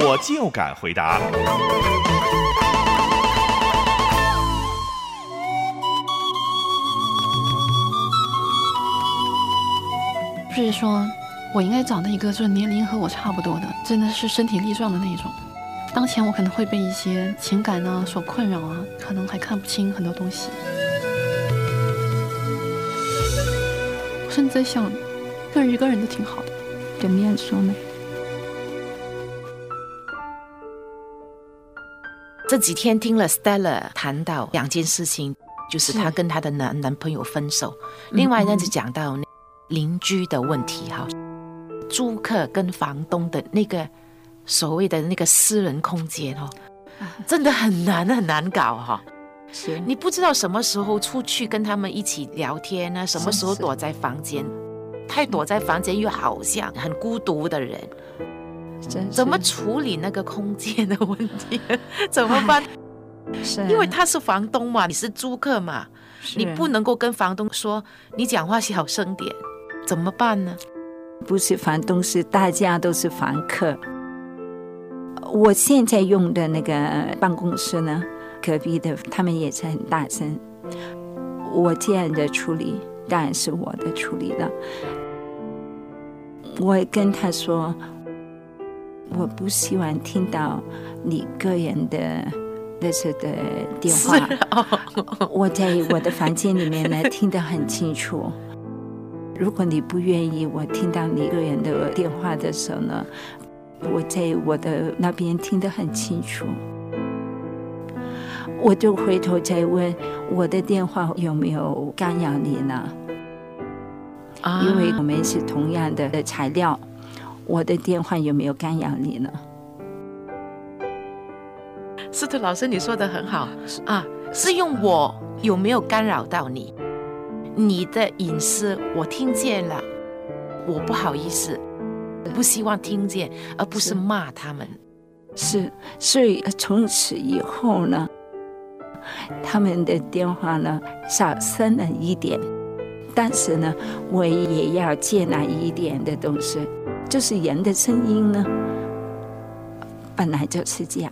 我就敢回答。就是说，我应该找到一个就是年龄和我差不多的，真的是身体力壮的那一种。当前我可能会被一些情感啊所困扰啊，可能还看不清很多东西。甚至在想，跟一个人都挺好的，怎么样说呢？这几天听了 Stella 谈到两件事情，就是她跟她的男男朋友分手，另外呢就讲到邻居的问题哈，租客跟房东的那个所谓的那个私人空间哈，真的很难很难搞哈。是你不知道什么时候出去跟他们一起聊天呢？什么时候躲在房间？太躲在房间又好像很孤独的人。怎么处理那个空间的问题？怎么办？是因为他是房东嘛，你是租客嘛，你不能够跟房东说你讲话小声点，怎么办呢？不是房东，是大家都是房客。我现在用的那个办公室呢，隔壁的他们也是很大声。我这样的处理当然是我的处理了。我跟他说。我不希望听到你个人的那些的电话。我在我的房间里面呢，听得很清楚。如果你不愿意我听到你个人的电话的时候呢，我在我的那边听得很清楚。我就回头再问我的电话有没有干扰你呢？啊，因为我们是同样的材料。我的电话有没有干扰你呢？司徒老师，你说的很好啊，是用我有没有干扰到你？你的隐私我听见了，我不好意思，不希望听见，而不是骂他们。是，所以从此以后呢，他们的电话呢少生了一点，但是呢，我也要接纳一点的东西。就是人的声音呢，本来就是这样。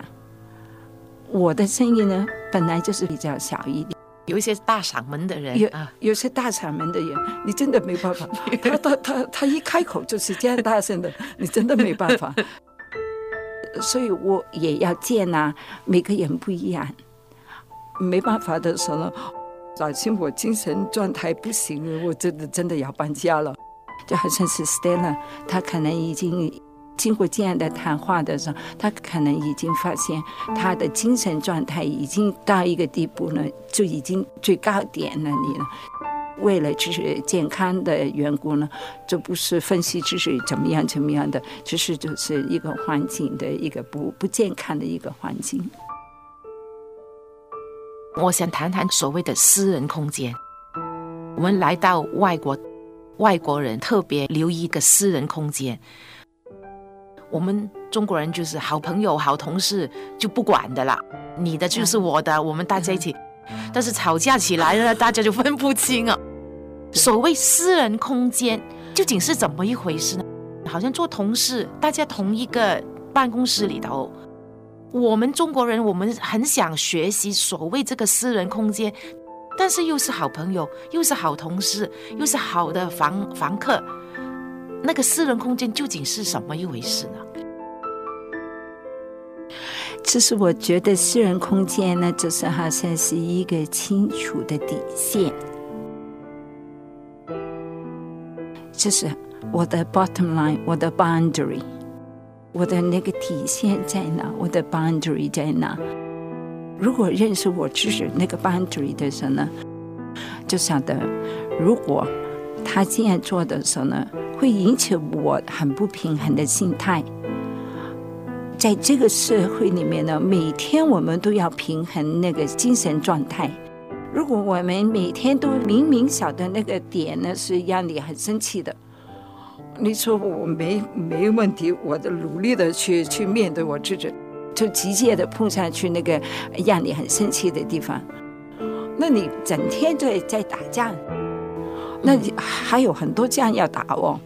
我的声音呢，本来就是比较小一点。有一些大嗓门的人，有有些大嗓门的人，你真的没办法。他他他他一开口就是这样大声的，你真的没办法。所以我也要见啊每个人不一样。没办法的时候，早晨我精神状态不行，我真的真的要搬家了。就好像是 Stella，他可能已经经过这样的谈话的时候，他可能已经发现他的精神状态已经到一个地步呢，就已经最高点那里了。为了就是健康的缘故呢，这不是分析就是怎么样怎么样的，只是就是一个环境的一个不不健康的一个环境。我想谈谈所谓的私人空间。我们来到外国。外国人特别留意一个私人空间，我们中国人就是好朋友、好同事就不管的啦，你的就是我的，我们大家一起。但是吵架起来了，大家就分不清啊。所谓私人空间究竟是怎么一回事呢？好像做同事，大家同一个办公室里头，我们中国人我们很想学习所谓这个私人空间。但是又是好朋友，又是好同事，又是好的房房客，那个私人空间究竟是什么一回事呢？其实我觉得私人空间呢，就是好像是一个清楚的底线，就是我的 bottom line，我的 boundary，我的那个底线在哪？我的 boundary 在哪？如果认识我知识那个 boundary 的时候呢，就晓得，如果他这样做的时候呢，会引起我很不平衡的心态，在这个社会里面呢，每天我们都要平衡那个精神状态。如果我们每天都明明晓得那个点呢是让你很生气的，你说我没没问题，我的努力的去去面对我自己，就直接的碰上去那个让你很生气的地方，那你整天在在打架，那你还有很多仗要打哦。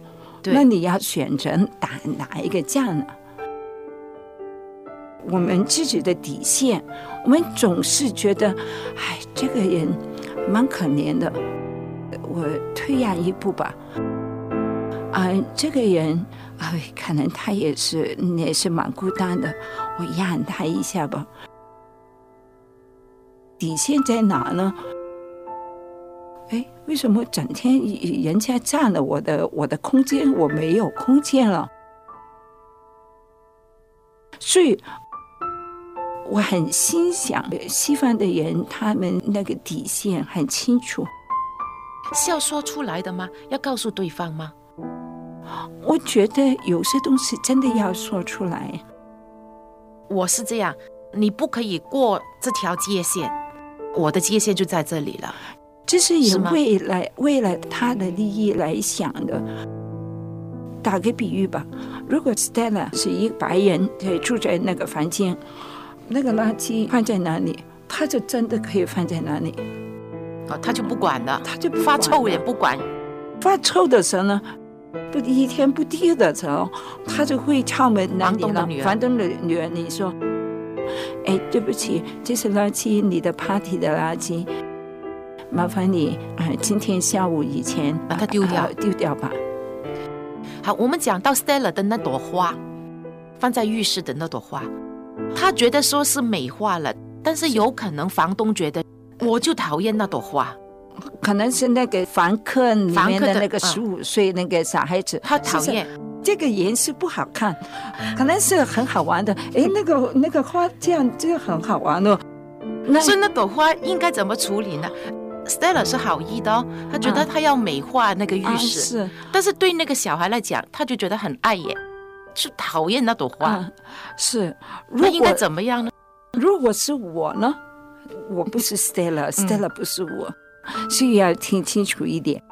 那你要选择打哪一个仗呢？我们自己的底线，我们总是觉得，哎，这个人蛮可怜的，我退让一步吧。啊，这个人，哎，可能他也是也是蛮孤单的，我让他一下吧。底线在哪呢？哎，为什么整天人家占了我的我的空间，我没有空间了？所以我很心想，西方的人他们那个底线很清楚。是要说出来的吗？要告诉对方吗？我觉得有些东西真的要说出来。我是这样，你不可以过这条界限，我的界限就在这里了。这是以是吗为了他的利益来想的。打个比喻吧，如果 Stella 是一个白人，对，住在那个房间，那个垃圾放在哪里，他就真的可以放在哪里，哦，他就不管了，他就不发臭也不管。发臭的时候呢，不一天不地的时候，他就会敲门房东的女。儿房东的女儿，你说，哎，对不起，这是垃圾，你的 party 的垃圾，麻烦你啊、呃今天下午以前把它丢掉呃丢掉吧。好，我们讲到 Stella 的那朵花，放在浴室的那朵花，他觉得说是美化了，但是有可能房东觉得我就讨厌那朵花，可能是那个房客里面的那个嗯十五岁那个小孩子，他讨厌。这个颜色不好看，可能是很好玩的。哎，那个那个花这样这个很好玩哦。那所以那朵花应该怎么处理呢？Stella 是好意的哦，他觉得嗯他要美化那个浴啊室，是但是对那个小孩来讲，他就觉得很碍眼，是讨厌那朵花。啊是。如那应该怎么样呢？如果是我呢，我不是 Stella，Stella 不是我，所以要听清楚一点。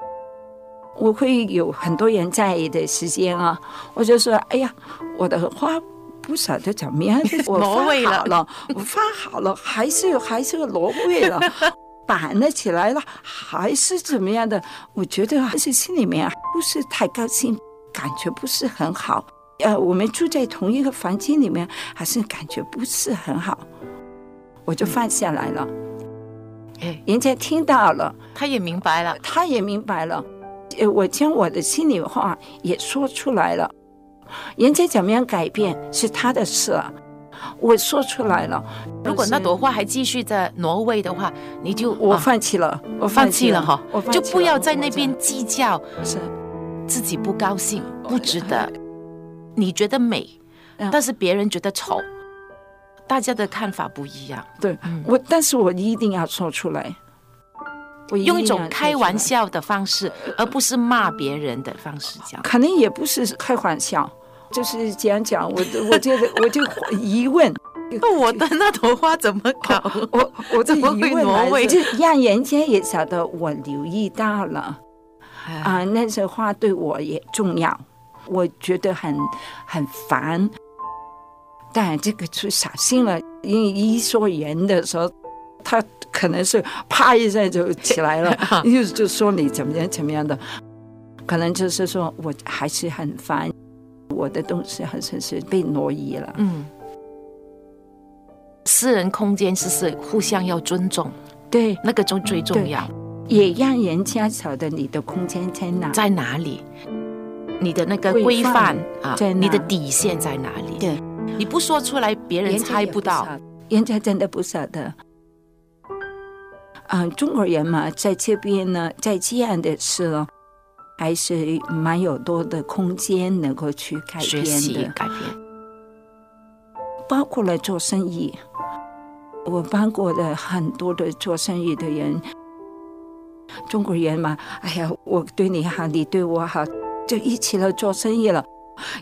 我会有很多人在意的时间啊，我就说，哎呀，我的花不晓得怎么样，我挪位了发好了，我发好了，还是还是挪位了，板了起来了，还是怎么样的？我觉得还是心里面啊不是太高兴，感觉不是很好。呃，我们住在同一个房间里面，还是感觉不是很好，我就放下来了。哎，人家听到了，他也明白了，他也明白了，呃，我将我的心里话也说出来了。人家怎么样改变是他的事啊，我说出来了。如果那朵花还继续在挪威的话，你就我啊。放弃了，我放弃了哈。我，放弃就不要在那边计较是。自己不高兴，不值得。你觉得美，嗯。但是别人觉得丑，大家的看法不一样。对嗯我，但是我一定要说出来，我定用一种开，玩笑的方式，而不是骂别人的方式讲。可能也不是开玩笑，就是讲讲我，我觉得 我就疑问。那我的那朵花怎么搞？我我的怎么会疑问来挪位，就让人家也晓得我留意到了啊，啊，那些花对我也重要，我觉得很很烦。当然，这个就小心了，因为一说人的时候，他可能是啪一下就起来了，就就说你怎么样怎么样的，可能就是说我还是很烦，我的东西好像是被挪移了。嗯，私人空间是是互相要尊重，对，那个就最重要。也让人家晓得你的空间在哪。在哪里？你的那个规范啊在，你的底线在哪里？对，你不说出来，别人猜不到。人家真的不晓得。啊、中国人嘛，在这边呢，在这样的事呢，还是蛮有多的空间能够去改变的，改变，包括了做生意。我帮过的很多的做生意的人，中国人嘛，哎呀，我对你好，你对我好，就一起来做生意了。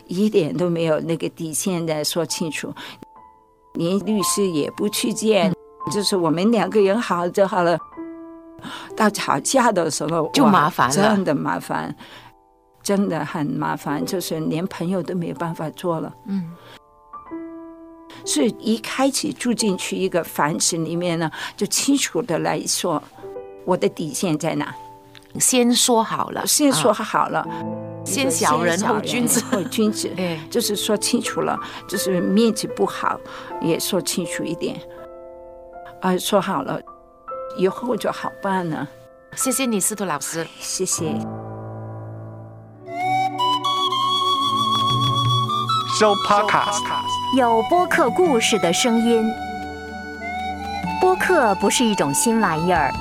一点都没有那个底线的说清楚，连律师也不去见，就是我们两个人好就好了。到吵架的时候就麻烦了。真的麻烦，真的很麻烦，就是连朋友都没有办法做了。嗯，所以一开始住进去一个房子里面呢，就清楚的来说，我的底线在哪，先说好了，先说啊。好了，先小人后君子。后君子，哎，就是说清楚了，就是面子不好，也说清楚一点，啊，说好了，以后就好办了。谢谢你，司徒老师。谢谢。收 Podcast。有播客故事的声音。播客不是一种新玩意儿，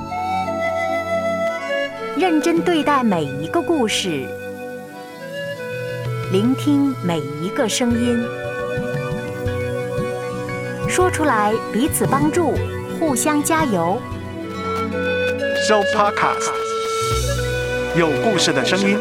认真对待每一个故事，聆听每一个声音，说出来彼此帮助，互相加油。Show Podcast。有故事的声音。